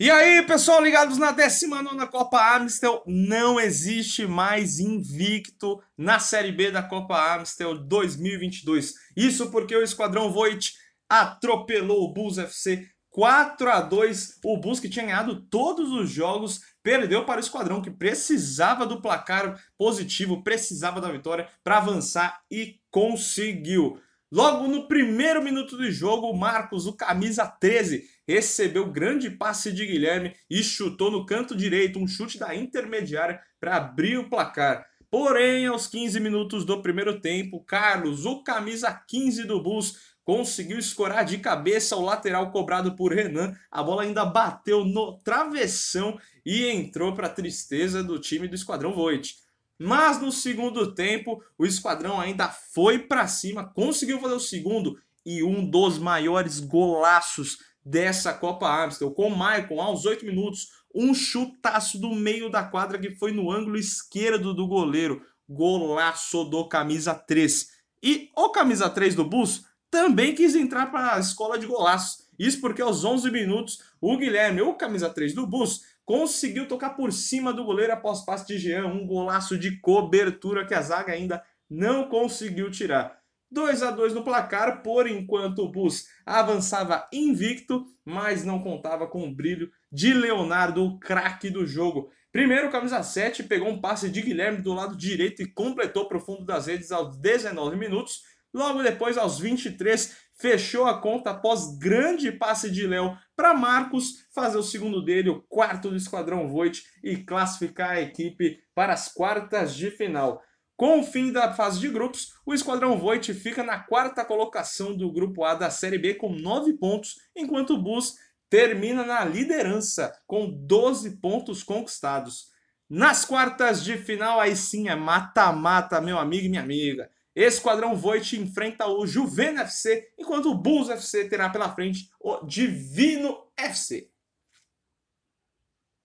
E aí, pessoal, ligados na 19 Copa Amstel, não existe mais invicto na Série B da Copa Amstel 2022. Isso porque o Esquadrão Voit atropelou o Bulls FC 4 a 2. O Bulls que tinha ganhado todos os jogos perdeu para o Esquadrão que precisava do placar positivo, precisava da vitória para avançar e conseguiu. Logo no primeiro minuto do jogo, o Marcos, o camisa 13, recebeu grande passe de Guilherme e chutou no canto direito, um chute da intermediária para abrir o placar. Porém, aos 15 minutos do primeiro tempo, Carlos, o camisa 15 do Bulls, conseguiu escorar de cabeça o lateral cobrado por Renan. A bola ainda bateu no travessão e entrou para a tristeza do time do Esquadrão Voit. Mas no segundo tempo, o Esquadrão ainda foi para cima, conseguiu fazer o segundo e um dos maiores golaços dessa Copa Amstel, com o Maicon aos 8 minutos, um chutaço do meio da quadra que foi no ângulo esquerdo do goleiro, golaço do camisa 3. E o camisa 3 do Bus também quis entrar para a escola de golaços. Isso porque aos 11 minutos, o Guilherme, o camisa 3 do Bus, conseguiu tocar por cima do goleiro após passe de Jean, um golaço de cobertura que a zaga ainda não conseguiu tirar. 2 a 2 no placar, por enquanto o Bus avançava invicto, mas não contava com o brilho de Leonardo, o craque do jogo. Primeiro, o camisa 7 pegou um passe de Guilherme do lado direito e completou para o fundo das redes aos 19 minutos. Logo depois, aos 23, fechou a conta após grande passe de Léo para Marcos fazer o segundo dele, o quarto do Esquadrão Voit e classificar a equipe para as quartas de final. Com o fim da fase de grupos, o Esquadrão Voit fica na quarta colocação do grupo A da Série B com 9 pontos, enquanto o Bus termina na liderança com 12 pontos conquistados. Nas quartas de final, aí sim é mata-mata, meu amigo e minha amiga. Esquadrão Voit enfrenta o Juvena FC, enquanto o Bulls FC terá pela frente o Divino FC.